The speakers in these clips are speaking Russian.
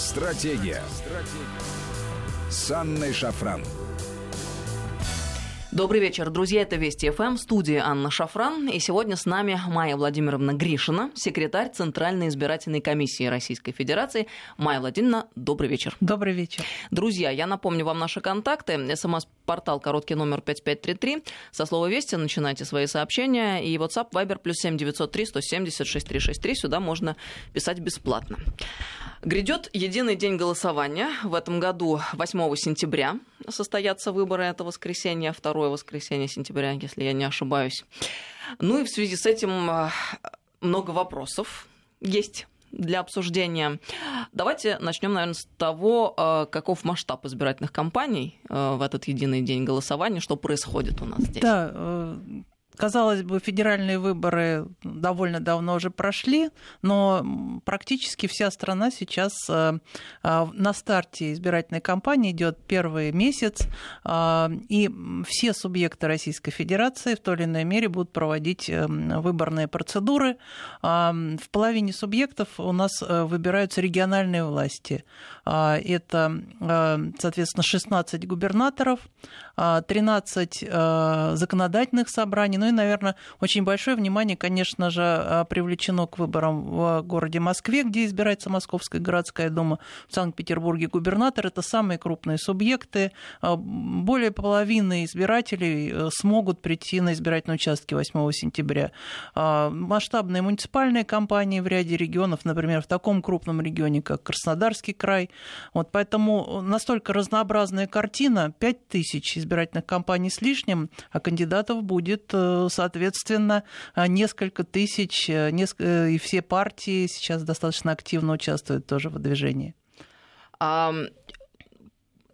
Стратегия. Стратегия. С Анной Шафран. Добрый вечер, друзья. Это Вести ФМ, в студии Анна Шафран. И сегодня с нами Майя Владимировна Гришина, секретарь Центральной избирательной комиссии Российской Федерации. Майя Владимировна, добрый вечер. Добрый вечер. Друзья, я напомню вам наши контакты. СМС-портал короткий номер 5533. Со слова «Вести» начинайте свои сообщения. И WhatsApp, Viber, плюс 7903 170 6363. Сюда можно писать бесплатно. Грядет единый день голосования. В этом году 8 сентября состоятся выборы. Это воскресенье, второе воскресенье сентября, если я не ошибаюсь. Ну и в связи с этим э, много вопросов есть для обсуждения. Давайте начнем, наверное, с того, э, каков масштаб избирательных кампаний э, в этот единый день голосования, что происходит у нас здесь. Да, Казалось бы, федеральные выборы довольно давно уже прошли, но практически вся страна сейчас э, э, на старте избирательной кампании идет первый месяц, э, и все субъекты Российской Федерации в той или иной мере будут проводить выборные процедуры. В половине субъектов у нас выбираются региональные власти. Это, соответственно, 16 губернаторов, 13 законодательных собраний, ну и, наверное, очень большое внимание, конечно же, а, привлечено к выборам в городе Москве, где избирается Московская городская дума, в Санкт-Петербурге губернатор. Это самые крупные субъекты. А, более половины избирателей э, смогут прийти на избирательные участки 8 сентября. А, масштабные муниципальные кампании в ряде регионов, например, в таком крупном регионе, как Краснодарский край. Вот поэтому настолько разнообразная картина, 5 тысяч избирательных кампаний с лишним, а кандидатов будет э, соответственно, несколько тысяч, э, э, и все партии сейчас достаточно активно участвуют тоже в движении. А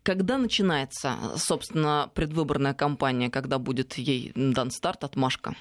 когда начинается, собственно, предвыборная кампания, когда будет ей дан старт, отмашка?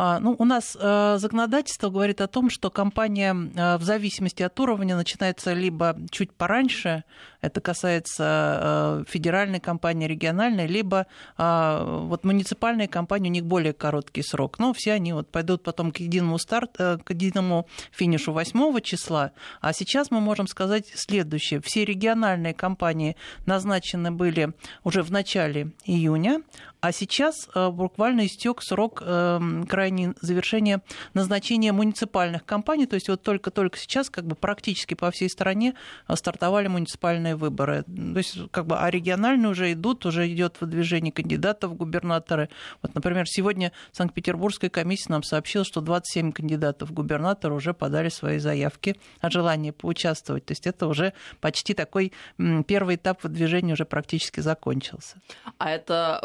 А, ну, у нас э, законодательство говорит о том, что кампания в зависимости от уровня начинается либо чуть пораньше, это касается э, федеральной компании, региональной, либо э, вот муниципальные компании, у них более короткий срок. Но все они вот пойдут потом к единому, старт, э, к единому финишу 8 числа. А сейчас мы можем сказать следующее. Все региональные компании назначены были уже в начале июня, а сейчас буквально истек срок крайней завершения назначения муниципальных компаний. То есть вот только-только сейчас как бы практически по всей стране стартовали муниципальные региональные выборы. То есть, как бы, а региональные уже идут, уже идет выдвижение кандидатов в губернаторы. Вот, например, сегодня Санкт-Петербургская комиссия нам сообщила, что 27 кандидатов в губернатора уже подали свои заявки о желании поучаствовать. То есть это уже почти такой первый этап выдвижения уже практически закончился. А это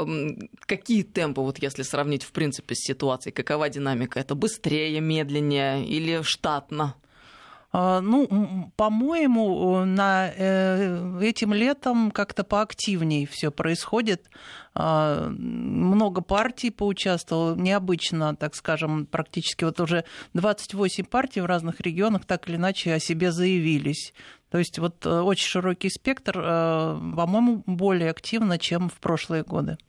какие темпы, вот если сравнить в принципе с ситуацией, какова динамика? Это быстрее, медленнее или штатно? А, ну, по-моему, на э, этим летом как-то поактивнее все происходит. А, много партий поучаствовало, необычно, так скажем, практически вот уже 28 партий в разных регионах так или иначе о себе заявились. То есть вот э, очень широкий спектр, э, по-моему, более активно, чем в прошлые годы.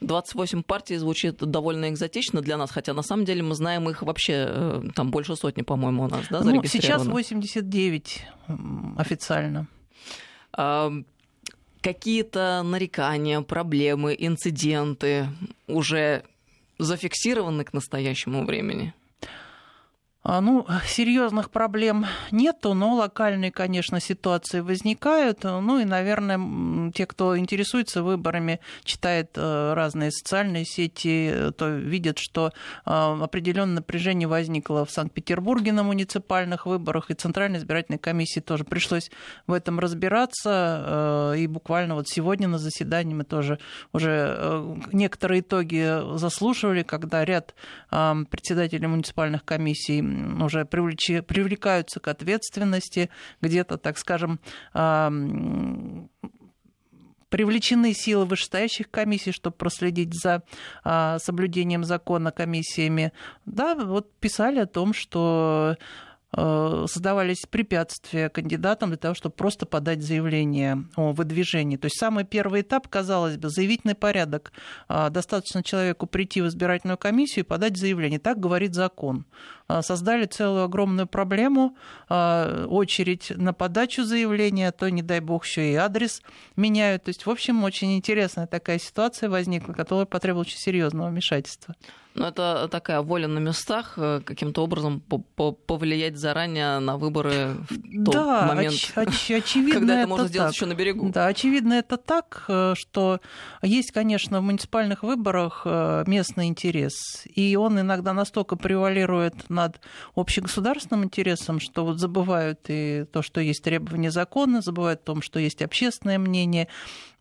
28 партий звучит довольно экзотично для нас, хотя на самом деле мы знаем их вообще э, там больше сотни, по-моему, у нас, да, Ну, сейчас 89 официально. А, какие-то нарекания, проблемы, инциденты уже зафиксированы к настоящему времени? А, ну, серьезных проблем нету, но локальные, конечно, ситуации возникают. Ну и, наверное, те, кто интересуется выборами, читает э, разные социальные сети, то видят, что э, определенное напряжение возникло в Санкт-Петербурге на муниципальных выборах, и Центральной избирательной комиссии тоже пришлось в этом разбираться. Э, и буквально вот сегодня на заседании мы тоже уже некоторые итоги заслушивали, когда ряд председателей муниципальных комиссий уже привлекаются к ответственности, где-то, так скажем, привлечены силы вышестоящих комиссий, чтобы проследить за а, соблюдением закона комиссиями. Да, вот писали о том, что создавались препятствия кандидатам для того, чтобы просто подать заявление о выдвижении. То есть самый первый этап, казалось бы, заявительный порядок. А, достаточно человеку прийти в избирательную комиссию и подать заявление. Так говорит закон. А, создали целую огромную проблему, очередь на подачу заявления, то, не дай бог, еще и адрес меняют. То есть, в общем, очень интересная такая ситуация возникла, которая потребовала очень серьезного вмешательства. Но это такая воля на местах э, каким-то образом повлиять заранее на выборы в тот да, момент, оч- оч- очевидно когда это, это можно сделать так. еще на берегу. Да, очевидно это так, э, что есть, конечно, в муниципальных выборах э, местный интерес, и он иногда настолько превалирует над общегосударственным интересом, что вот забывают и то, что есть требования закона, забывают о том, что есть общественное мнение,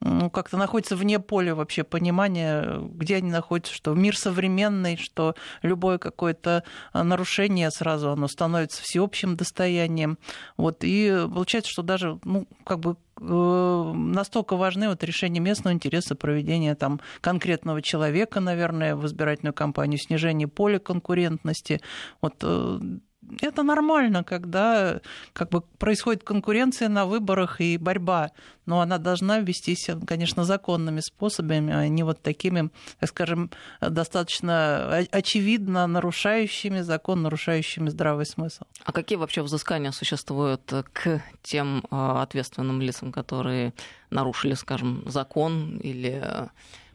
ну, как-то находится вне поля вообще понимания, где они находятся, что мир современный, что любое какое-то а, нарушение сразу оно становится всеобщим достоянием. Вот, и получается, что даже ну, как бы э, настолько важны вот решения местного интереса проведения там конкретного человека, наверное, в избирательную кампанию, снижение поля конкурентности. Вот э, это нормально, когда как бы происходит конкуренция на выборах и борьба, но она должна вестись, конечно, законными способами, а не вот такими, так скажем, достаточно очевидно нарушающими закон, нарушающими здравый смысл. А какие вообще взыскания существуют к тем а, ответственным лицам, которые нарушили, скажем, закон или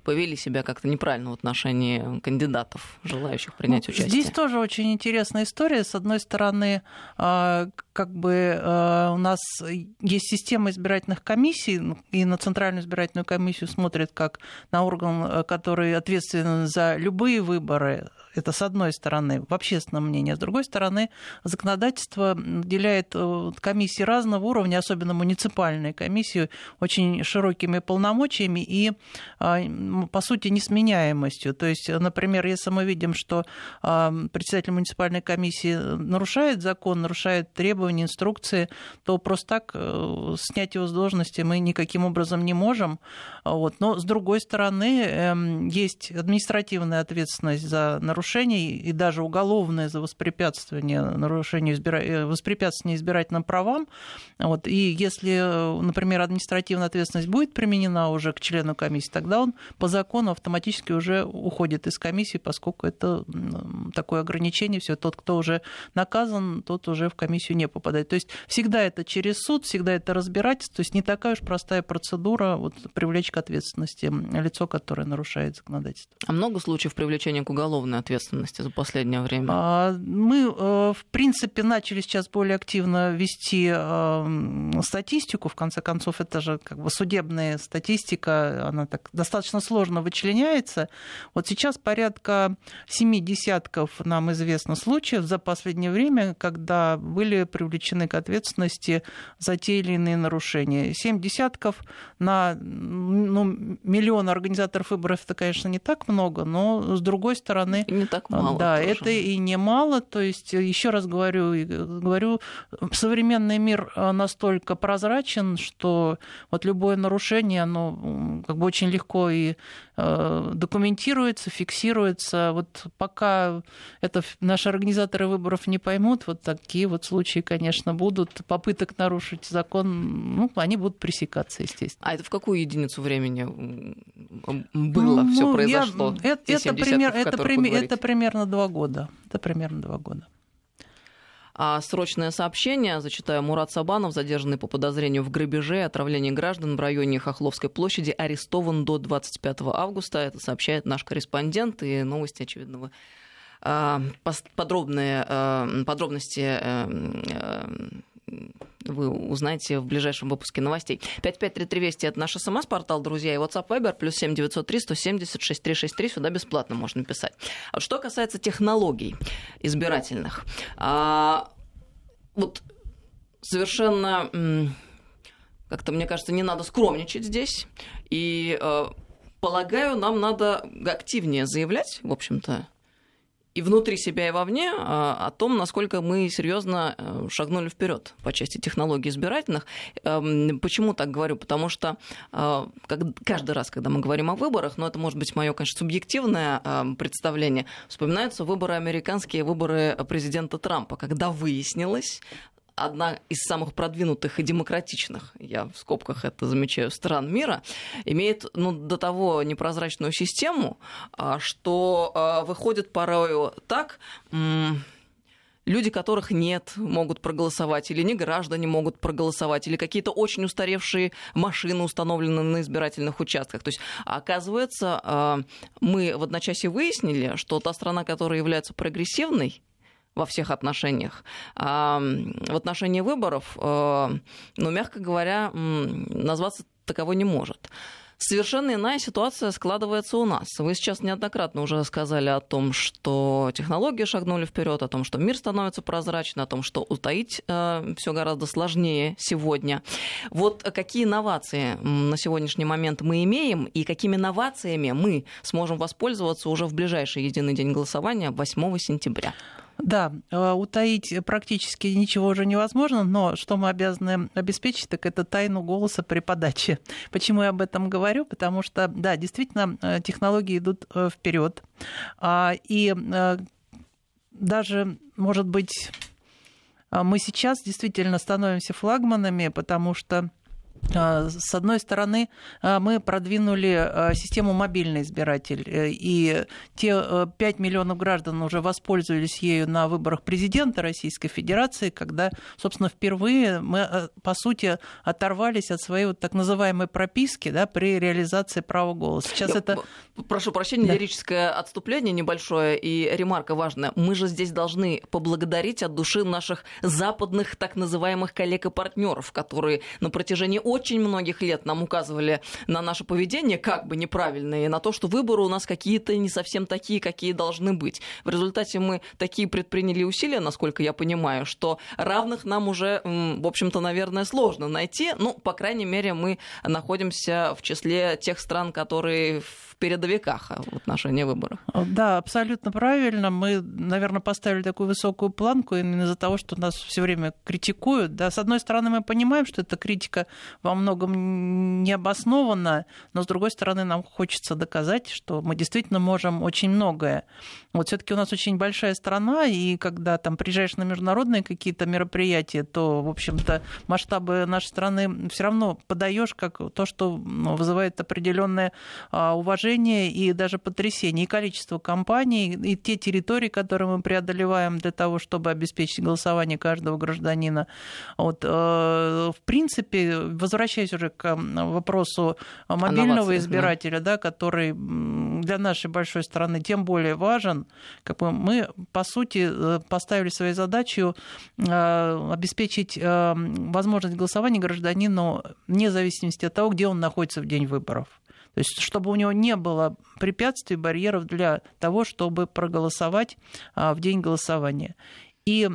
повели себя как-то неправильно в отношении кандидатов, желающих принять ну, участие. Здесь тоже очень интересная история. С одной стороны, а, как бы а, у нас есть система избирательных комиссий, ну, и на Центральную избирательную комиссию смотрят как на орган, который ответственен за любые выборы, это с одной стороны, в общественном мнении. А с другой стороны, законодательство уделяет э, комиссии разного уровня, особенно муниципальные комиссии, очень широкими полномочиями и, по сути, несменяемостью. То есть, например, если мы видим, что председатель муниципальной комиссии нарушает закон, нарушает требования, инструкции, то просто так э, снять его с должности мы никаким образом не можем. Вот. Но, с другой стороны, эм, есть административная ответственность за нарушение и даже уголовное за воспрепятствование нарушению избира... Э, воспрепятствование избирательным правам. Вот. И если, например, административная ответственность будет применена уже к члену комиссии, тогда он по закону автоматически уже уходит из комиссии, поскольку это такое ограничение. Все, тот, кто уже наказан, тот уже в комиссию не попадает. То есть всегда это через суд, всегда это разбирательство. То есть не такая уж простая процедура вот, привлечь к ответственности лицо, которое нарушает законодательство. А много случаев привлечения к уголовной ответственности? ответственности за последнее время? А, мы, э, в принципе, начали сейчас более активно вести э, статистику. В конце концов, это же как бы судебная статистика, она так достаточно сложно вычленяется. Вот сейчас порядка семи десятков нам известно случаев за последнее время, когда были привлечены к ответственности за те или иные нарушения. Семь десятков на ну, миллион организаторов выборов это, конечно, не так много, но с другой стороны... Не так мало. Да, тоже. это и немало. То есть, еще раз говорю, говорю, современный мир э, настолько прозрачен, что вот любое нарушение, оно как бы очень легко и э, документируется, фиксируется. Вот пока это наши организаторы выборов не поймут, вот такие вот случаи, конечно, будут. Попыток нарушить закон, ну, они будут пресекаться, естественно. А это в какую единицу времени было ну, все произошло? Я, это, это, пример, это, пример, это примерно два года. Это примерно два года. А срочное сообщение, зачитаю, Мурат Сабанов, задержанный по подозрению в грабеже и отравлении граждан в районе Хохловской площади, арестован до 25 августа. Это сообщает наш корреспондент, и новости, очевидно, вы подробные а, подробности а, вы узнаете в ближайшем выпуске новостей. 553320 это наш смс-портал, друзья, и WhatsApp Viber, плюс 7903 170 6363, сюда бесплатно можно писать. А что касается технологий избирательных, а, вот совершенно как-то, мне кажется, не надо скромничать здесь, и полагаю, нам надо активнее заявлять, в общем-то, и внутри себя, и вовне о том, насколько мы серьезно шагнули вперед по части технологий избирательных. Эм, почему так говорю? Потому что каждый раз, когда мы говорим о выборах, но это может быть мое, конечно, субъективное представление, вспоминаются выборы американские, выборы президента Трампа, когда выяснилось, одна из самых продвинутых и демократичных, я в скобках это замечаю, стран мира, имеет ну, до того непрозрачную систему, а, что а, выходит порою так, люди, которых нет, могут проголосовать, или не граждане могут проголосовать, или какие-то очень устаревшие машины установлены на избирательных участках. То есть, оказывается, а, мы в одночасье выяснили, что та страна, которая является прогрессивной, во всех отношениях. А в отношении выборов, э, ну, мягко говоря, назваться таковой не может. Совершенно иная ситуация складывается у нас. Вы сейчас неоднократно уже сказали о том, что технологии шагнули вперед, о том, что мир становится прозрачным, о том, что утаить э, все гораздо сложнее сегодня. Вот какие инновации на сегодняшний момент мы имеем и какими инновациями мы сможем воспользоваться уже в ближайший единый день голосования 8 сентября? Да, э, утаить практически ничего уже невозможно, но что мы обязаны обеспечить, так это тайну голоса при подаче. Почему я об этом говорю? Потому что, да, действительно, э, технологии идут э, вперед. А, и даже, может быть, мы сейчас действительно становимся флагманами, потому что а, с одной стороны, а, мы продвинули а, систему мобильный избиратель, э, и те 5 э, миллионов граждан уже воспользовались ею на выборах президента Российской Федерации, когда, собственно, впервые мы, э, по сути, оторвались от своей вот так называемой прописки да, при реализации права голоса. Сейчас Я это... Прошу прощения, да. лирическое отступление небольшое и ремарка важная. Мы же здесь должны поблагодарить от души наших западных так называемых коллег и партнеров, которые на протяжении очень многих лет нам указывали на наше поведение как бы неправильное, на то, что выборы у нас какие-то не совсем такие, какие должны быть. В результате мы такие предприняли усилия, насколько я понимаю, что равных нам уже, в общем-то, наверное, сложно найти. Ну, по крайней мере, мы находимся в числе тех стран, которые в передовиках в отношении выборов. Да, абсолютно правильно. Мы, наверное, поставили такую высокую планку именно из-за того, что нас все время критикуют. Да, с одной стороны, мы понимаем, что эта критика во многом необоснованна, но с другой стороны, нам хочется доказать, что мы действительно можем очень многое. Вот все-таки у нас очень большая страна, и когда там приезжаешь на международные какие-то мероприятия, то, в общем-то, масштабы нашей страны все равно подаешь как то, что ну, вызывает определенное а, уважение и даже потрясение. И количество компаний, и те территории, которые мы преодолеваем для того, чтобы обеспечить голосование каждого гражданина. Вот, э, в принципе, возвращаясь уже к вопросу мобильного избирателя, да. Который для нашей большой страны тем более важен, как бы мы, по сути, э, поставили своей задачей э, обеспечить возможность голосования гражданину вне зависимости от того, где он находится в день выборов. То есть, чтобы у него не было препятствий, барьеров для того, чтобы проголосовать в день голосования. И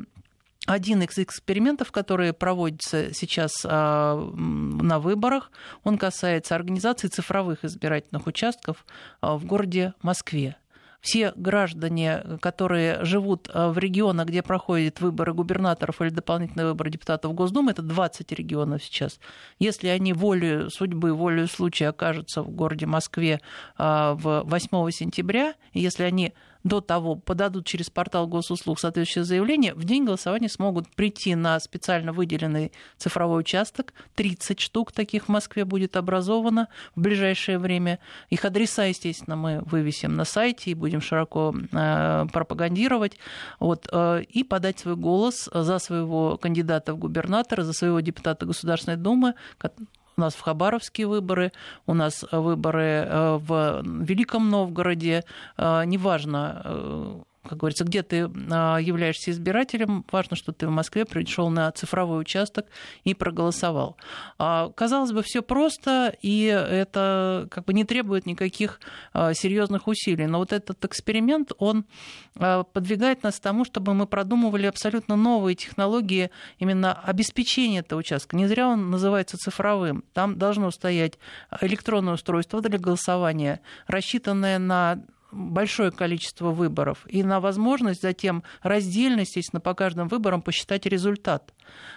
один из экспериментов, которые проводятся сейчас а, на выборах, он касается организации цифровых избирательных участков а, в городе Москве все граждане, которые живут в регионах, где проходят выборы губернаторов или дополнительные выборы депутатов Госдумы, это 20 регионов сейчас, если они волею судьбы, волею случая окажутся в городе Москве а, в 8 сентября, и если они до того подадут через портал госуслуг соответствующее заявление, в день голосования смогут прийти на специально выделенный цифровой участок. 30 штук таких в Москве будет образовано в ближайшее время. Их адреса, естественно, мы вывесим на сайте и будем широко э, пропагандировать. Вот, э, и подать свой голос за своего кандидата в губернатора, за своего депутата Государственной Думы, у нас в Хабаровске выборы, у нас выборы э, в Великом Новгороде, э, неважно, э, как говорится, где ты а, являешься избирателем, важно, что ты в Москве пришел на цифровой участок и проголосовал. А, казалось бы, все просто, и это как бы не требует никаких а, серьезных усилий. Но вот этот эксперимент, он подвигает нас к тому, чтобы мы продумывали абсолютно новые технологии именно обеспечения этого участка. Не зря он называется цифровым. Там должно стоять электронное устройство для голосования, рассчитанное на большое количество выборов и на возможность затем раздельно, естественно, по каждым выборам посчитать результат.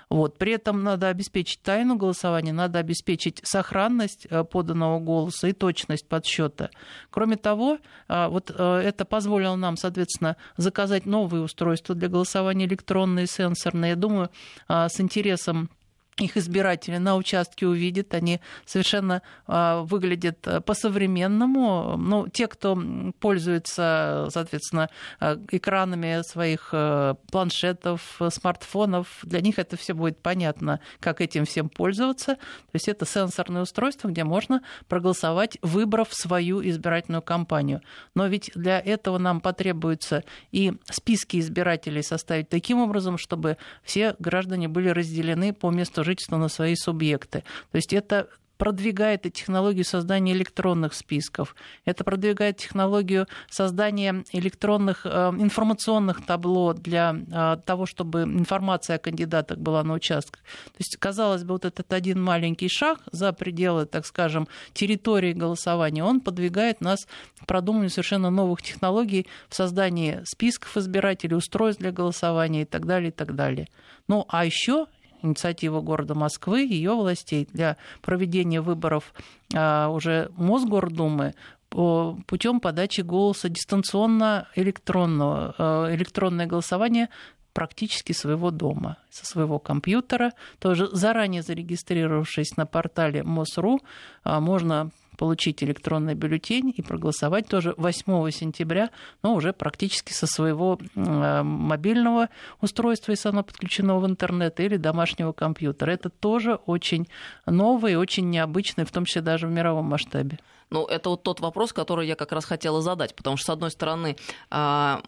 Вот. При этом надо обеспечить тайну голосования, надо обеспечить сохранность э, поданного голоса и точность подсчета. Кроме того, э, вот э, это позволило нам, соответственно, заказать новые устройства для голосования электронные, сенсорные. Я думаю, с интересом их избиратели на участке увидят, они совершенно э, выглядят по-современному. Ну, те, кто пользуется, соответственно, э, экранами своих э, планшетов, смартфонов, для них это все будет понятно, как этим всем пользоваться. То есть это сенсорное устройство, где можно проголосовать, выбрав свою избирательную кампанию. Но ведь для этого нам потребуется и списки избирателей составить таким образом, чтобы все граждане были разделены по месту жительства на свои субъекты. То есть это продвигает и технологию создания электронных списков, это продвигает технологию создания электронных э, информационных табло для э, того, чтобы информация о кандидатах была на участках. То есть, казалось бы, вот этот один маленький шаг за пределы, так скажем, территории голосования, он подвигает нас к продумыванию совершенно новых технологий в создании списков избирателей, устройств для голосования и так далее, и так далее. Ну, а еще инициатива города Москвы, ее властей для проведения выборов а, уже Мосгордумы путем подачи голоса дистанционно электронного, а, электронное голосование практически своего дома, со своего компьютера. Тоже заранее зарегистрировавшись на портале МОСРУ, а, можно получить электронный бюллетень и проголосовать тоже 8 сентября, но уже практически со своего э, мобильного устройства, если оно подключено в интернет, или домашнего компьютера. Это тоже очень новое и очень необычное, в том числе даже в мировом масштабе. Ну, это вот тот вопрос, который я как раз хотела задать, потому что, с одной стороны, а,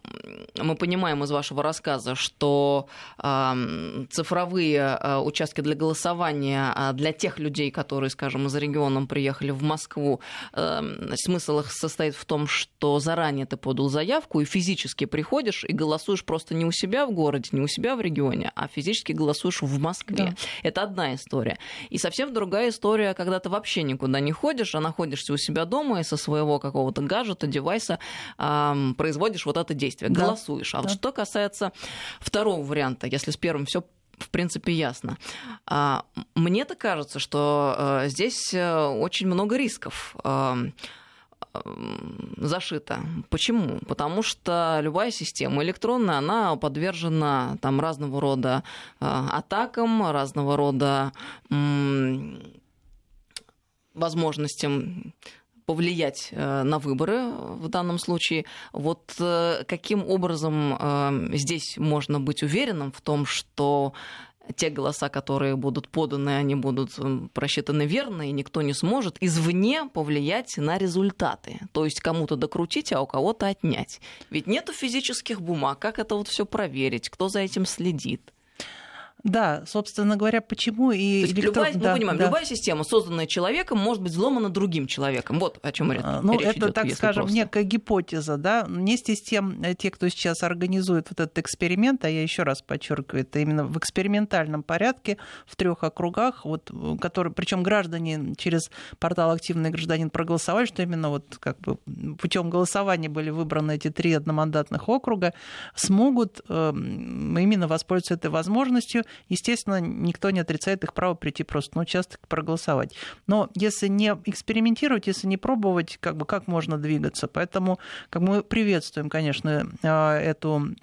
мы понимаем из вашего рассказа, что а, цифровые а, участки для голосования для тех людей, которые, скажем, из региона приехали в Москву, смысл их состоит в том, что заранее ты подал заявку и физически приходишь и голосуешь просто не у себя в городе, не у себя в регионе, а физически голосуешь в Москве. Да. Это одна история. И совсем другая история, когда ты вообще никуда не ходишь, а находишься у себя себя дома и со своего какого-то гаджета, девайса э, производишь вот это действие, да. голосуешь. А да. вот что касается второго варианта, если с первым все в принципе, ясно. А, мне-то кажется, что э, здесь э, очень много рисков зашито. Почему? Потому что любая система электронная, она подвержена там разного рода э, атакам, разного рода возможностям повлиять э, на выборы в данном случае. Вот э, каким образом э, здесь можно быть уверенным в том, что те голоса, которые будут поданы, они будут просчитаны верно, и никто не сможет извне повлиять на результаты. То есть кому-то докрутить, а у кого-то отнять. Ведь нету физических бумаг. Как это вот все проверить? Кто за этим следит? Да, собственно говоря, почему и... То есть электрон... любая, да, мы понимаем, да. любая система, созданная человеком, может быть взломана другим человеком. Вот о чем речь Ну, речь это, идет, так скажем, просто. некая гипотеза, да. Вместе с тем, э, те, кто сейчас организует вот этот эксперимент, а я еще раз подчеркиваю, это именно в экспериментальном порядке в трех округах, вот, которые, причем граждане через портал «Активный гражданин» проголосовали, что именно вот как бы путем голосования были выбраны эти три одномандатных округа, смогут э, именно воспользоваться этой возможностью естественно, никто не отрицает их право прийти просто на участок проголосовать. Но если не экспериментировать, если не пробовать, как бы как можно двигаться. Поэтому как мы приветствуем, конечно, э, эту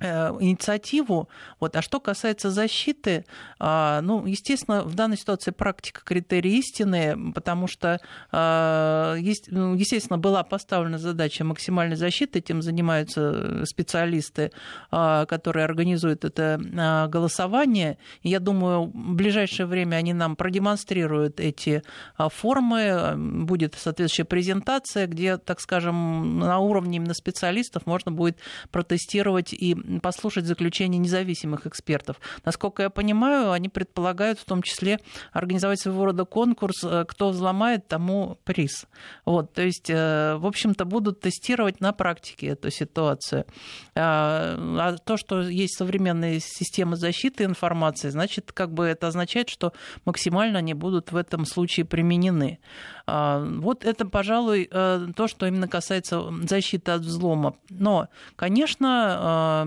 инициативу. Вот. А что касается защиты, а, ну, естественно, в данной ситуации практика критерий истины, потому что, а, ну, естественно, была поставлена задача максимальной защиты, этим занимаются специалисты, а, которые организуют это голосование. Я думаю, в ближайшее время они нам продемонстрируют эти формы, будет соответствующая презентация, где, так скажем, на уровне именно специалистов можно будет протестировать и послушать заключение независимых экспертов. Насколько я понимаю, они предполагают в том числе организовать своего рода конкурс, кто взломает, тому приз. Вот, то есть, в общем-то, будут тестировать на практике эту ситуацию. А то, что есть современные системы защиты информации, значит, как бы это означает, что максимально они будут в этом случае применены. А, вот это, пожалуй, э, то, что именно касается защиты от взлома. Но, конечно,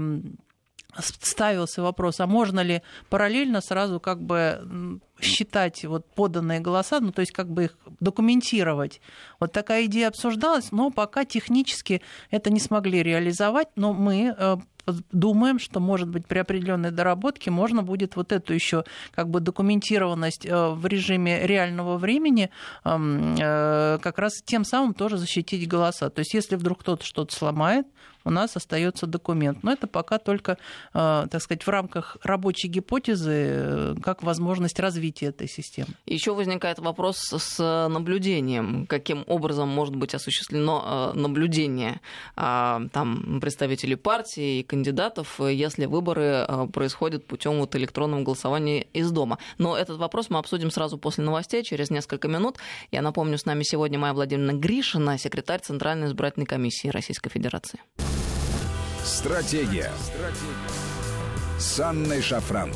ставился вопрос, а можно ли параллельно сразу как бы считать вот поданные голоса, ну то есть как бы их документировать. Вот такая идея обсуждалась, но пока технически это не смогли реализовать, но мы э, думаем, что, может быть, при определенной доработке можно будет вот эту еще как бы документированность э, в режиме реального времени э, как раз тем самым тоже защитить голоса. То есть если вдруг кто-то что-то сломает, у нас остается документ. Но это пока только, так сказать, в рамках рабочей гипотезы, как возможность развития этой системы. Еще возникает вопрос с наблюдением. Каким образом может быть осуществлено наблюдение а, там, представителей партии и кандидатов, если выборы э, происходят путем вот электронного голосования из дома. Но этот вопрос мы обсудим сразу после новостей, через несколько минут. Я напомню, с нами сегодня Майя Владимировна Гришина, секретарь Центральной избирательной комиссии Российской Федерации. Стратегия. Стратегия. С Анной Шафран.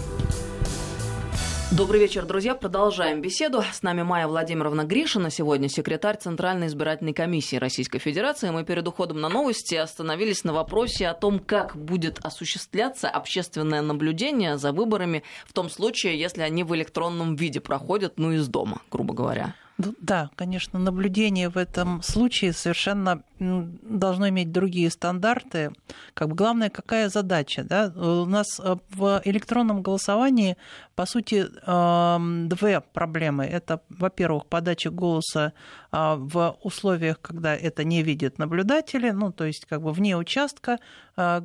Добрый вечер, друзья. Продолжаем беседу. С нами Майя Владимировна Гришина, сегодня секретарь Центральной избирательной комиссии Российской Федерации. Мы перед уходом на новости остановились на вопросе о том, как будет осуществляться общественное наблюдение за выборами в том случае, если они в электронном виде проходят, ну, из дома, грубо говоря. Ну да, конечно, наблюдение в этом случае совершенно должно иметь другие стандарты. Как бы главное, какая задача? Да? У нас э, в электронном голосовании, по сути, эм, две проблемы. Это, во-первых, подача голоса а, в условиях, когда это не видят наблюдатели, ну, то есть как бы вне участка, э,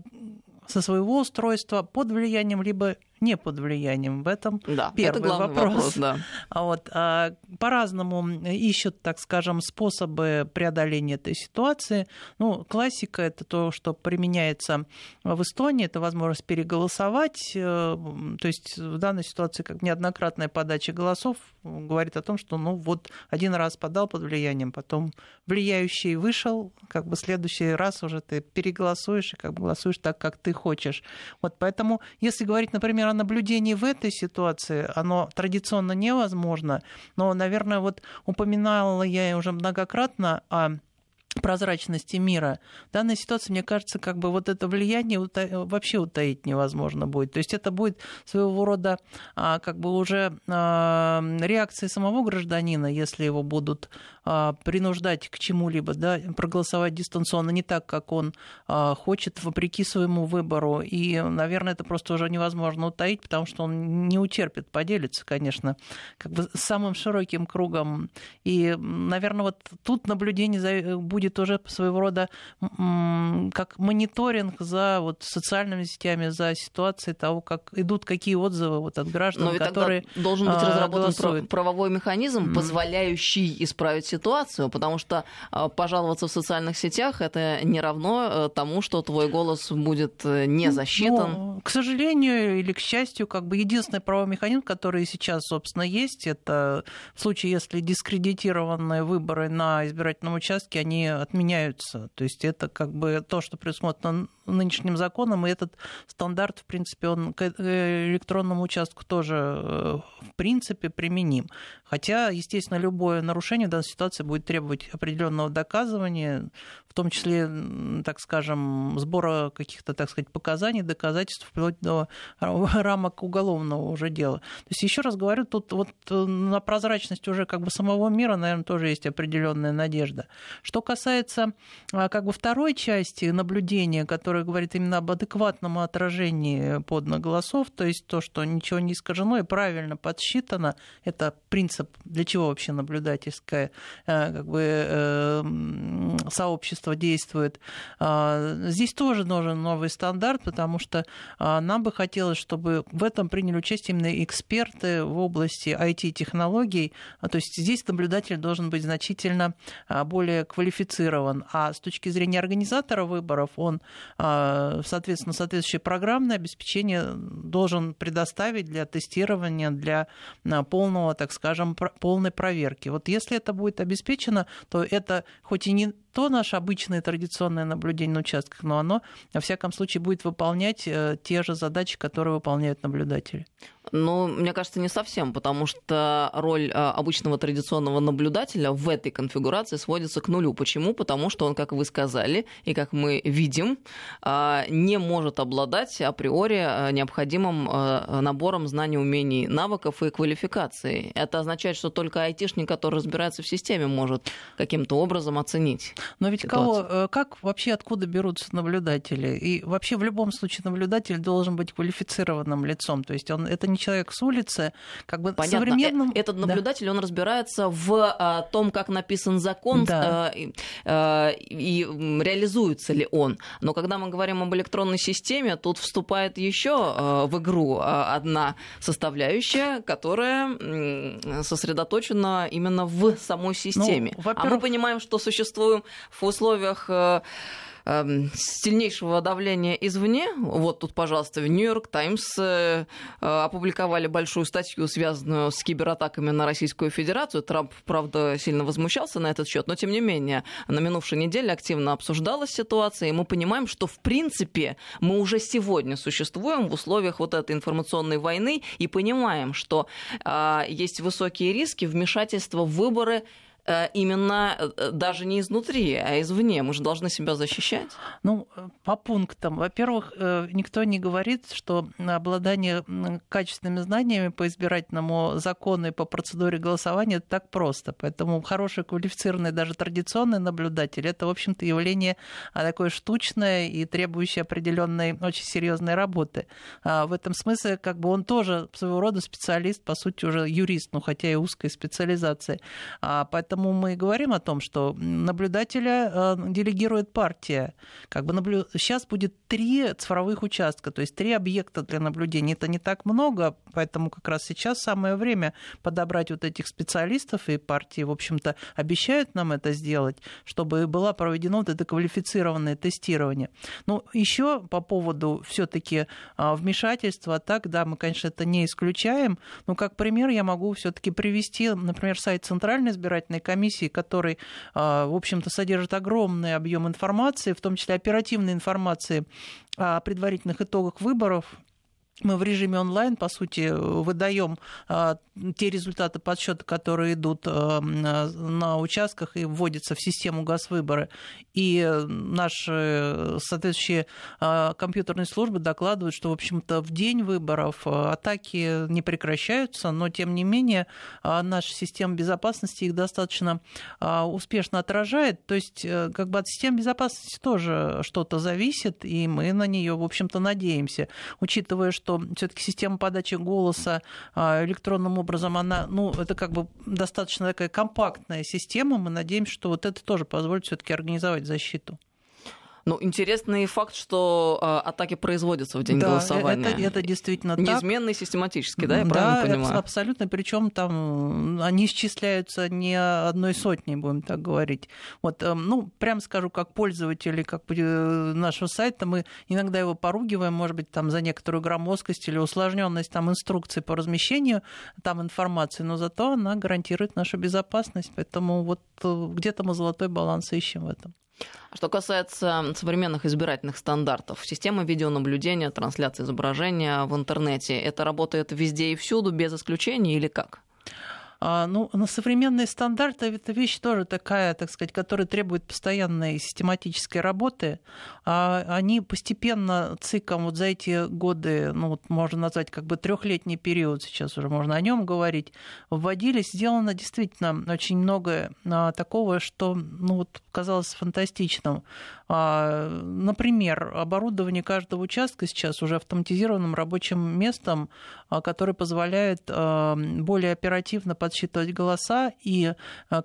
со своего устройства под влиянием либо не под влиянием. В этом да, первый это вопрос. вопрос да. А вот, а, по-разному ищут, так скажем, способы преодоления этой ситуации. Ну, классика это то, что применяется в Эстонии, это возможность переголосовать. Э, то есть в данной ситуации как неоднократная подача голосов говорит о том, что ну вот один раз подал под влиянием, потом влияющий вышел, как бы следующий раз уже ты переголосуешь и как бы голосуешь так, как ты хочешь. Вот поэтому, если говорить, например, о наблюдении в этой ситуации, оно традиционно невозможно, но, наверное, вот упоминала я уже многократно о прозрачности мира. В данной ситуации, мне кажется, как бы вот это влияние вообще утаить невозможно будет. То есть это будет своего рода а, как бы уже а, реакции самого гражданина, если его будут а, принуждать к чему-либо, да, проголосовать дистанционно не так, как он хочет, вопреки своему выбору. И, наверное, это просто уже невозможно утаить, потому что он не утерпит, поделится, конечно, как бы самым широким кругом. И, наверное, вот тут наблюдение будет будет уже своего рода как мониторинг за вот социальными сетями, за ситуацией того, как идут какие отзывы вот от граждан, Но ведь которые должен быть а, разработан голосуют. правовой механизм, позволяющий исправить ситуацию, потому что а, пожаловаться в социальных сетях это не равно э, тому, что твой голос будет э, не ну, засчитан. Но, к сожалению или к счастью, как бы единственный правовой механизм, который сейчас, собственно, есть, это в случае, если дискредитированные выборы на избирательном участке, они отменяются. То есть это как бы то, что предусмотрено нынешним законом, и этот стандарт, в принципе, он к электронному участку тоже э, в принципе применим. Хотя, естественно, любое нарушение в данной ситуации будет требовать определенного доказывания, в том числе, так скажем, сбора каких-то, так сказать, показаний, доказательств, вплоть до рамок уголовного уже дела. То есть, еще раз говорю, тут вот э, на прозрачность уже как бы самого мира, наверное, тоже есть определенная надежда. Что касается а, как бы второй части наблюдения, которая говорит именно об адекватном отражении подно голосов, то есть то, что ничего не искажено и правильно подсчитано, это принцип, для чего вообще наблюдательское э, как бы, э, сообщество действует. А, здесь тоже нужен новый стандарт, потому что а, нам бы хотелось, чтобы в этом приняли участие именно эксперты в области IT-технологий. То есть здесь наблюдатель должен быть значительно более квалифицирован, а с точки зрения организатора выборов он, соответственно, соответствующее программное обеспечение должен предоставить для тестирования, для полного, так скажем, полной проверки. Вот если это будет обеспечено, то это хоть и не то наше обычное традиционное наблюдение на участках, но оно, во всяком случае, будет выполнять э, те же задачи, которые выполняют наблюдатели. Ну, мне кажется, не совсем, потому что роль а, обычного традиционного наблюдателя в этой конфигурации сводится к нулю. Почему? Потому что он, как вы сказали, и как мы видим, а, не может обладать априори а, необходимым набором знаний, умений, навыков и квалификаций. Это означает, что только айтишник, который разбирается в системе, может каким-то образом оценить. Но ведь ситуацию. кого, э, как вообще откуда берутся наблюдатели? И вообще в любом случае наблюдатель должен быть квалифицированным лицом. То есть он это не человек с улицы, как бы Понятно. современным... Этот наблюдатель, да. он разбирается в а, том, как написан закон да. а, а, и реализуется ли он. Но когда мы говорим об электронной системе, тут вступает еще а, в игру а, одна составляющая, которая сосредоточена именно в самой системе. Ну, а мы понимаем, что существуем в условиях а, сильнейшего давления извне. Вот тут, пожалуйста, в Нью-Йорк Таймс э, э, опубликовали большую статью, связанную с кибератаками на Российскую Федерацию. Трамп, правда, сильно возмущался на этот счет, но тем не менее на минувшей неделе активно обсуждалась ситуация, и мы понимаем, что в принципе мы уже сегодня существуем в условиях вот этой информационной войны и понимаем, что э, есть высокие риски вмешательства в выборы именно э, даже не изнутри, а извне. Мы же должны себя защищать. Ну, э, по пунктам. Во-первых, никто не говорит, что обладание качественными знаниями по избирательному закону и по процедуре голосования это так просто. Поэтому хороший квалифицированный даже традиционный наблюдатель это, в общем-то, явление а, такое штучное и требующее определенной очень серьезной работы. А, в этом смысле, как бы он тоже своего рода специалист, по сути, уже юрист, ну хотя и узкой специализации. А, поэтому Поэтому мы говорим о том, что наблюдателя э, делегирует партия. Как бы наблю... Сейчас будет три цифровых участка, то есть три объекта для наблюдения. Это не так много, поэтому как раз сейчас самое время подобрать вот этих специалистов, и партии, в общем-то, обещают нам это сделать, чтобы было проведено вот это квалифицированное тестирование. Ну, еще по поводу все-таки а, вмешательства, так, да, мы, конечно, это не исключаем, но как пример я могу все-таки привести, например, сайт Центральной избирательной избирательной комиссии, который, а, в общем-то, содержит огромный объем информации, в том числе оперативной информации о предварительных итогах выборов мы в режиме онлайн, по сути, выдаем а, те результаты подсчета, которые идут а, на участках и вводятся в систему газвыборы. И наши соответствующие а, компьютерные службы докладывают, что, в общем-то, в день выборов атаки не прекращаются, но, тем не менее, наша система безопасности их достаточно успешно отражает. То есть, э, как бы от системы безопасности тоже что-то зависит, и мы на нее, в общем-то, надеемся, учитывая, что что все-таки система подачи голоса а, электронным образом, она, ну, это как бы достаточно такая компактная система. Мы надеемся, что вот это тоже позволит все-таки организовать защиту. Ну, интересный факт, что э, атаки производятся в день да, голосования. Это, это действительно Неизменно так. и систематически, да, я да, правильно понимаю? абсолютно. Причем там они исчисляются не одной сотней, будем так говорить. Вот, э, ну, прям скажу, как пользователи как э, нашего сайта, мы иногда его поругиваем, может быть, там за некоторую громоздкость или усложненность там инструкции по размещению там информации, но зато она гарантирует нашу безопасность. Поэтому вот э, где-то мы золотой баланс ищем в этом. Что касается современных избирательных стандартов, система видеонаблюдения, трансляции изображения в интернете, это работает везде и всюду, без исключения или как? А, ну, на современные стандарты это вещь тоже такая, так сказать, которая требует постоянной систематической работы. А они постепенно циком вот за эти годы, ну, вот можно назвать как бы трехлетний период, сейчас уже можно о нем говорить, вводились. Сделано действительно очень много а, такого, что, ну, вот казалось фантастичным. А, например, оборудование каждого участка сейчас уже автоматизированным рабочим местом, а, который позволяет а, более оперативно подсчитывать голоса и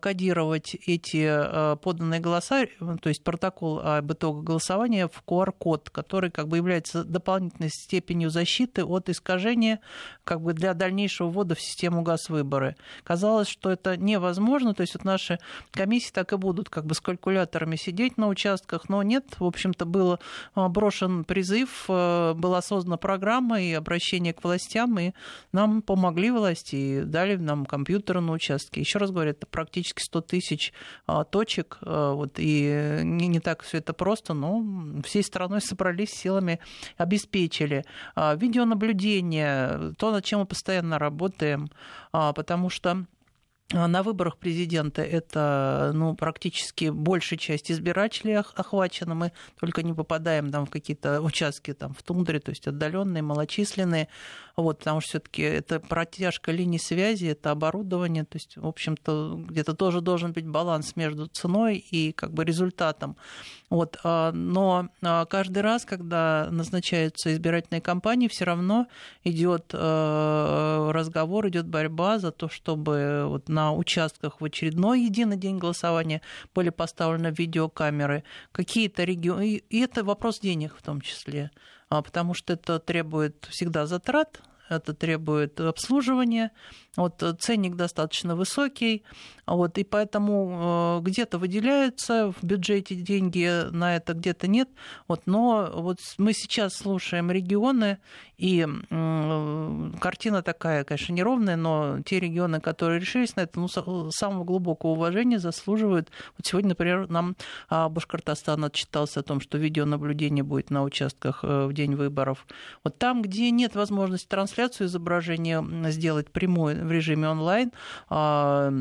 кодировать эти поданные голоса, то есть протокол об итогах голосования в QR-код, который как бы является дополнительной степенью защиты от искажения как бы для дальнейшего ввода в систему газ-выборы. Казалось, что это невозможно, то есть вот наши комиссии так и будут как бы с калькуляторами сидеть на участках, но нет, в общем-то, был а, брошен призыв, а, была создана программа и обращение к властям, и нам помогли власти и дали нам компьютеры на участке. Еще раз говорю, это практически 100 тысяч а, точек, вот, и не, не так все это просто, но всей страной собрались силами, обеспечили. Видеонаблюдение, то, над чем мы постоянно работаем, потому что на выборах президента это ну, практически большая часть избирателей охвачена. Мы только не попадаем там, в какие-то участки там, в тундре, то есть отдаленные, малочисленные. Вот, потому что все-таки это протяжка линий связи, это оборудование. То есть, в общем-то, где-то тоже должен быть баланс между ценой и как бы, результатом. Вот, а, но а, каждый раз, когда назначаются избирательные кампании, все равно идет разговор, идет борьба за то, чтобы вот на участках в очередной единый день голосования были поставлены видеокамеры, какие-то регионы. И это вопрос денег в том числе, а, потому что это требует всегда затрат, это требует обслуживания, вот э, ценник достаточно высокий, вот, и поэтому э, где-то выделяются в бюджете деньги на это, где-то нет. Вот, но вот мы сейчас слушаем регионы, и э, картина такая, конечно, неровная, но те регионы, которые решились на это, ну, самого глубокого уважения заслуживают. Вот сегодня, например, нам а, Башкортостан отчитался о том, что видеонаблюдение будет на участках в день выборов. Вот там, где нет возможности трансляцию изображения сделать прямой в режиме онлайн а,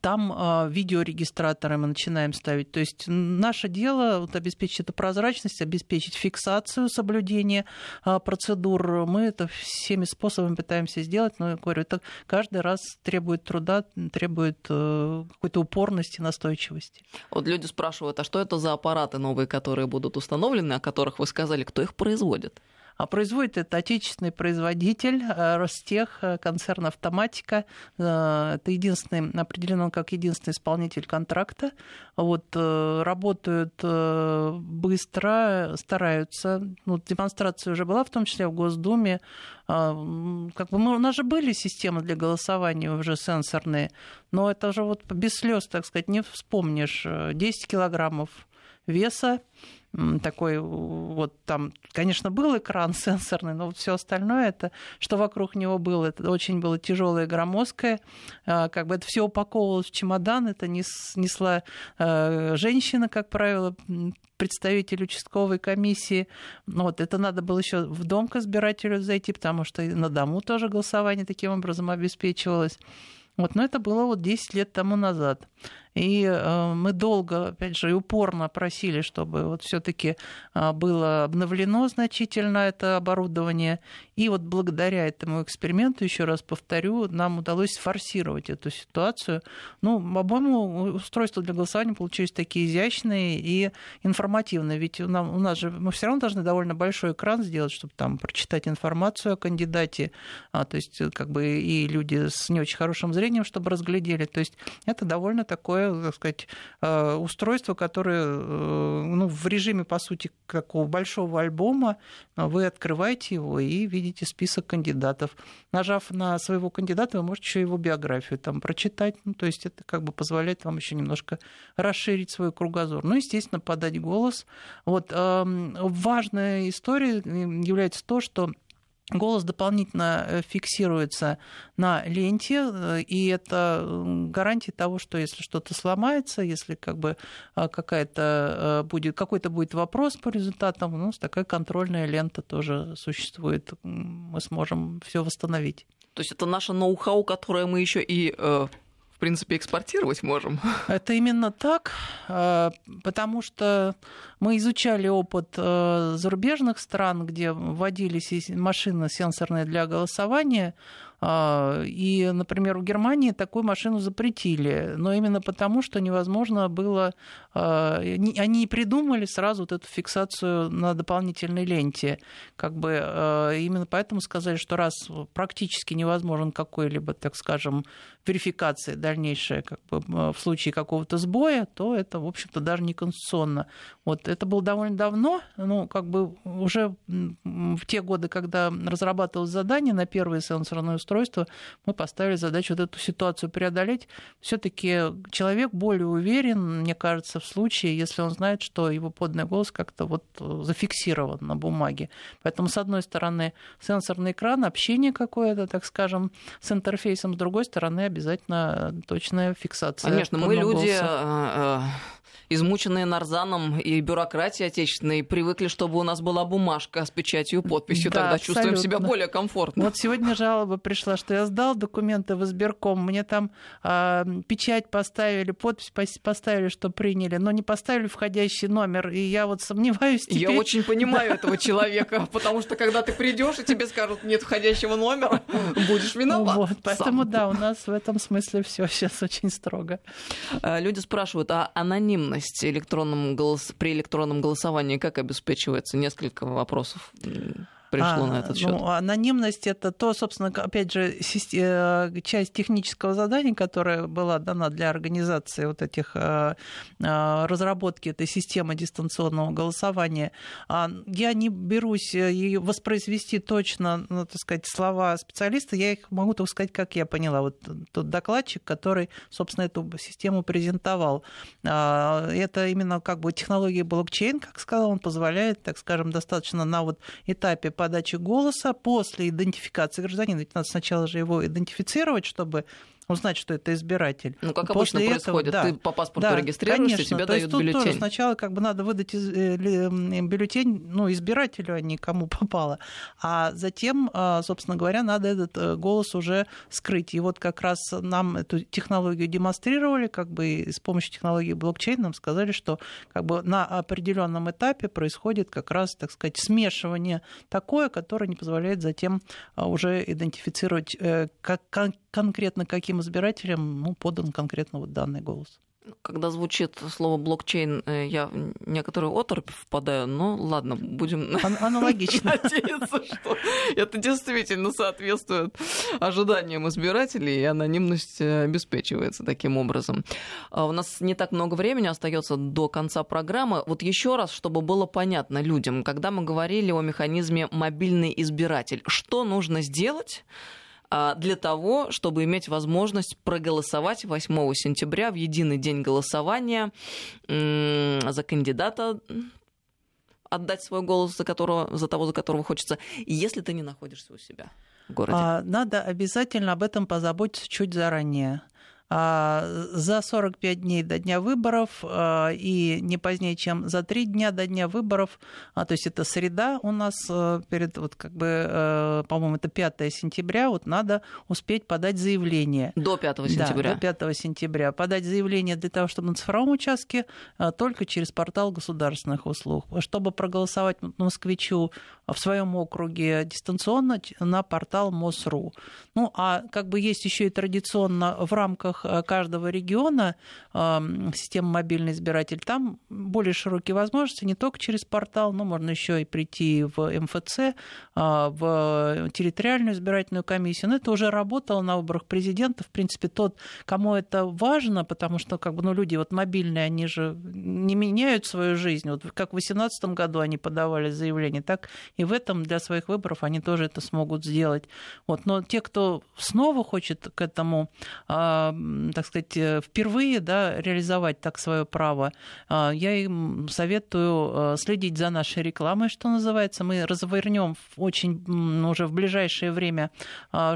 там э, видеорегистраторы мы начинаем ставить. То есть наше дело вот, обеспечить эту прозрачность, обеспечить фиксацию соблюдения э, процедур. Мы это всеми способами пытаемся сделать, но я говорю, это каждый раз требует труда, требует э, какой-то упорности, настойчивости. Вот люди спрашивают, а что это за аппараты новые, которые будут установлены, о которых вы сказали, кто их производит? А производит это отечественный производитель э, Ростех, э, концерн «Автоматика». Э, это единственный, определен как единственный исполнитель контракта. Вот, работают быстро, стараются. Ну, демонстрация уже была, в том числе в Госдуме. Как бы мы, у нас же были системы для голосования уже сенсорные, но это же вот без слез, так сказать, не вспомнишь. 10 килограммов веса, такой вот там, конечно, был экран сенсорный, но вот все остальное, это что вокруг него было, это очень было тяжелое, громоздкое, а, как бы это все упаковывалось в чемодан, это несла а, женщина, как правило, представитель участковой комиссии. Вот, это надо было еще в дом к избирателю зайти, потому что на дому тоже голосование таким образом обеспечивалось. Вот, но это было вот 10 лет тому назад. И э, мы долго, опять же, и упорно просили, чтобы вот все-таки э, было обновлено значительно это оборудование. И вот благодаря этому эксперименту, еще раз повторю, нам удалось форсировать эту ситуацию. Ну, по-моему, устройства для голосования получились такие изящные и информативные. Ведь у нас, у нас же мы все равно должны довольно большой экран сделать, чтобы там прочитать информацию о кандидате, а, то есть как бы и люди с не очень хорошим зрением, чтобы разглядели. То есть это довольно такое такое, так сказать, э, устройство, которое э, ну, в режиме, по сути, какого большого альбома, вы открываете его и видите список кандидатов. Нажав на своего кандидата, вы можете еще его биографию там прочитать. Ну, то есть это как бы позволяет вам еще немножко расширить свой кругозор. Ну, естественно, подать голос. Вот, эм, важная история является то, что Голос дополнительно э, фиксируется на ленте, э, и это гарантия того, что если что-то сломается, если как бы э, какая-то будет, какой-то будет вопрос по результатам, у нас такая контрольная лента тоже существует. Мы сможем все восстановить. То есть это наше ноу-хау, которое мы еще и принципе, экспортировать можем. Это именно так, э, потому что мы изучали опыт э, зарубежных стран, где вводились машины сенсорные для голосования. И, например, в Германии такую машину запретили, но именно потому, что невозможно было... Они и придумали сразу вот эту фиксацию на дополнительной ленте. Как бы именно поэтому сказали, что раз практически невозможен какой-либо, так скажем, верификация дальнейшая как бы, в случае какого-то сбоя, то это, в общем-то, даже не конституционно. Вот это было довольно давно, ну, как бы уже в те годы, когда разрабатывалось задание на первое сенсорное устройство, мы поставили задачу вот эту ситуацию преодолеть. все таки человек более уверен, мне кажется, в случае, если он знает, что его подный голос как-то вот зафиксирован на бумаге. Поэтому, с одной стороны, сенсорный экран, общение какое-то, так скажем, с интерфейсом, с другой стороны, обязательно точная фиксация. Конечно, мы люди голоса. Измученные нарзаном и бюрократией отечественной, привыкли, чтобы у нас была бумажка с печатью и подписью, да, тогда абсолютно. чувствуем себя более комфортно. Вот сегодня жалоба пришла, что я сдал документы в избирком, мне там э, печать поставили, подпись поставили, что приняли, но не поставили входящий номер, и я вот сомневаюсь теперь... Я очень понимаю этого человека, потому что когда ты придешь и тебе скажут, нет входящего номера, будешь виноват. Вот, поэтому да, у нас в этом смысле все сейчас очень строго. Э, люди спрашивают, а анонимность анонимность электронном голос... при электронном голосовании как обеспечивается? Несколько вопросов пришло а, на этот счет? Ну, анонимность это то, собственно, опять же, э, часть технического задания, которая была дана для организации вот этих э, э, разработки этой системы дистанционного голосования. А, я не берусь ее воспроизвести точно, ну, так сказать, слова специалиста, я их могу только сказать, как я поняла. Вот тот докладчик, который, собственно, эту систему презентовал. А, это именно как бы технология блокчейн, как сказал, он позволяет, так скажем, достаточно на вот этапе подачи голоса после идентификации гражданина. Ведь надо сначала же его идентифицировать, чтобы узнать, что это избиратель. Ну, как обычно После происходит. Этого, да, Ты по паспорту да, регистрируешься, конечно. тебе дают бюллетень. Тоже сначала как бы надо выдать из, э, бюллетень ну, избирателю, а не кому попало. А затем, а, собственно говоря, надо этот э, голос уже скрыть. И вот как раз нам эту технологию демонстрировали, как бы с помощью технологии блокчейн нам сказали, что как бы на определенном этапе происходит как раз, так сказать, смешивание такое, которое не позволяет затем а, уже идентифицировать, э, как конкретно каким избирателям ну, подан конкретно вот данный голос. Когда звучит слово блокчейн, э, я в некоторую оторопь впадаю, но ладно, будем аналогично надеяться, что это действительно соответствует ожиданиям избирателей, и анонимность э, обеспечивается таким образом. А у нас не так много времени остается до конца программы. Вот еще раз, чтобы было понятно людям, когда мы говорили о механизме мобильный избиратель, что нужно сделать, для того, чтобы иметь возможность проголосовать 8 сентября в единый день голосования за кандидата отдать свой голос за, которого, за того, за которого хочется, если ты не находишься у себя в городе? А, надо обязательно об этом позаботиться чуть заранее. А, за 45 дней до дня выборов а, и не позднее, чем за 3 дня до дня выборов, а, то есть это среда у нас э, перед, вот как бы, э, по-моему, это 5 сентября, вот надо успеть подать заявление. До 5 сентября? Да, до 5 сентября. Подать заявление для того, чтобы на цифровом участке только через портал государственных услуг. Чтобы проголосовать москвичу в своем округе дистанционно на портал МОСРУ. Ну, а как бы есть еще и традиционно в рамках э, каждого региона система мобильный избиратель, там более широкие возможности, не только через портал, но можно еще и прийти в МФЦ, а, в территориальную избирательную комиссию. Но это уже работало на выборах президента. В принципе, тот, кому это важно, потому что как бы, ну, люди вот мобильные, они же не меняют свою жизнь. Вот как в 2018 году они подавали заявление, так и в этом для своих выборов они тоже это смогут сделать. Вот. Но те, кто снова хочет к этому, а, так сказать, впервые да, реализовать так свое право, а, я им советую а, следить за нашей рекламой, что называется. Мы развернем очень уже в ближайшее время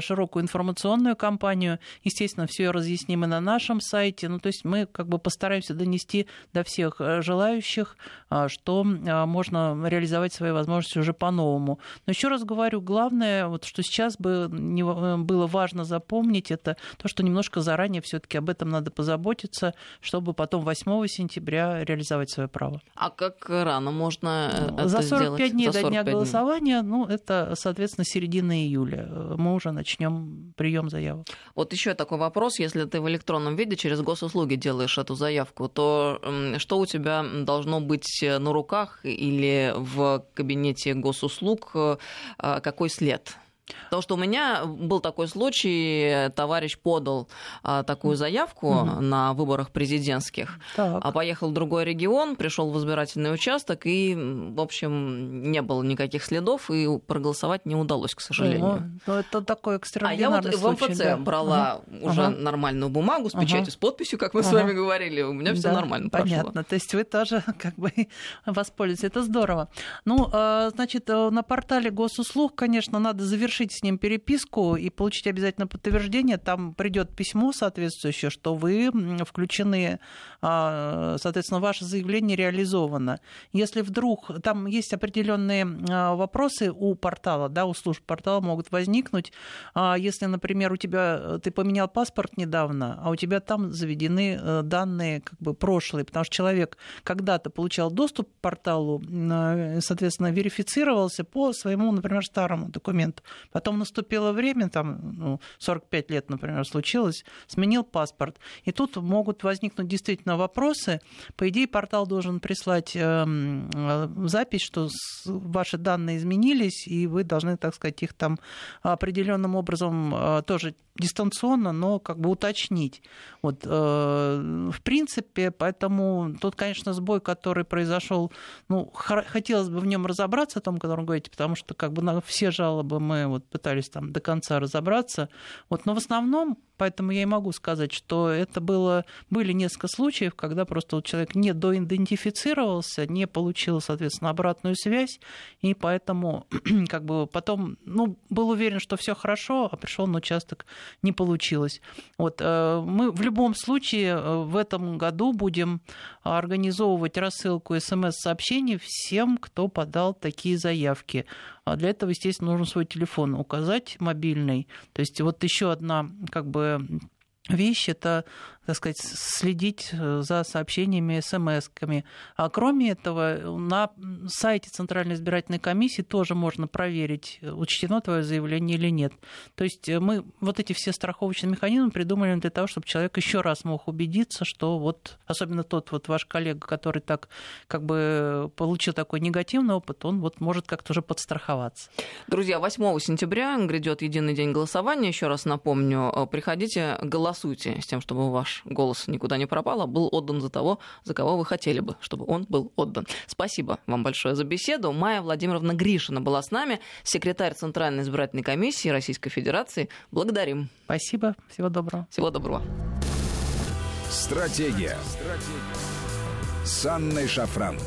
широкую информационную кампанию. Естественно, все разъясним и на нашем сайте. Ну, то есть мы как бы постараемся донести до всех э, желающих, что можно реализовать свои возможности уже по по-новому. Но еще раз говорю, главное, вот, что сейчас бы было важно запомнить, это то, что немножко заранее заранее все-таки об этом надо позаботиться, чтобы потом 8 сентября реализовать свое право. А как рано можно э, это За 45 сделать? дней За до 45 дня дней. голосования, ну, это, соответственно, середина июля. Мы уже начнем прием заявок. Вот еще такой вопрос. Если ты в электронном виде через госуслуги делаешь эту заявку, то что у тебя должно быть на руках или в кабинете госуслуг, э, а, какой след? Потому что у меня был такой случай, товарищ подал а, такую заявку Мгм. на выборах президентских, Так. а поехал в другой регион, пришел в избирательный участок, и, в общем, не было никаких следов, и проголосовать не удалось, к сожалению. О, ну, это такой А я вот экстраординарный в МФЦ да. брала уже Ага. нормальную бумагу с печатью, с подписью, как мы с Ага. вами говорили. У меня все Да, нормально прошло. Понятно. То есть вы тоже как бы воспользуетесь. Это здорово. Ну, э, значит, э, на портале госуслуг, конечно, надо завершить с ним переписку и получить обязательно подтверждение. Там придет письмо соответствующее, что вы включены, а, соответственно, ваше заявление реализовано. Если вдруг там есть определенные а, вопросы у портала, да, у служб портала могут возникнуть, А если, например, у тебя ты поменял паспорт недавно, а у тебя там заведены э, данные как бы прошлые, потому что человек когда-то получал доступ к порталу, э, соответственно, верифицировался по своему, например, старому документу. Потом наступило время, там, ну, 45 лет, например, случилось, сменил паспорт. И тут могут возникнуть действительно вопросы. По идее, портал должен прислать эм, э, запись, что ваши данные изменились, и вы должны, так сказать, их там определенным образом э, тоже дистанционно, но как бы уточнить. Вот, э, в принципе, поэтому тут, конечно, сбой, который произошел, ну, хотелось бы в нем разобраться, о том, о котором говорите, потому что как бы на все жалобы мы вот пытались там до конца разобраться. Вот, но в основном, поэтому я и могу сказать, что это было, были несколько случаев, когда просто вот человек не доидентифицировался, не получил, соответственно, обратную связь, и поэтому как бы потом, ну, был уверен, что все хорошо, а пришел на участок, не получилось. Вот, э, мы в любом случае э, в этом году будем организовывать рассылку смс-сообщений всем, кто подал такие заявки. А для этого, естественно, нужно свой телефон указать мобильный. То есть вот еще одна как бы вещь это, так сказать, следить э, за сообщениями, смс-ками. А кроме этого, на сайте Центральной избирательной комиссии тоже можно проверить, учтено твое заявление или нет. То есть э, мы вот эти все страховочные механизмы придумали для того, чтобы человек еще раз мог убедиться, что вот, особенно тот вот ваш коллега, который так как бы получил такой негативный опыт, он вот может как-то уже подстраховаться. Друзья, 8 сентября грядет единый день голосования. Еще раз напомню, э, приходите, голосуйте с тем, чтобы ваш голос никуда не пропал, а был отдан за того, за кого вы хотели бы, чтобы он был отдан. Спасибо вам большое за беседу. Майя Владимировна Гришина была с нами, секретарь Центральной избирательной комиссии Российской Федерации. Благодарим. Спасибо, всего доброго. Всего доброго. Стратегия. С Анной Шафран.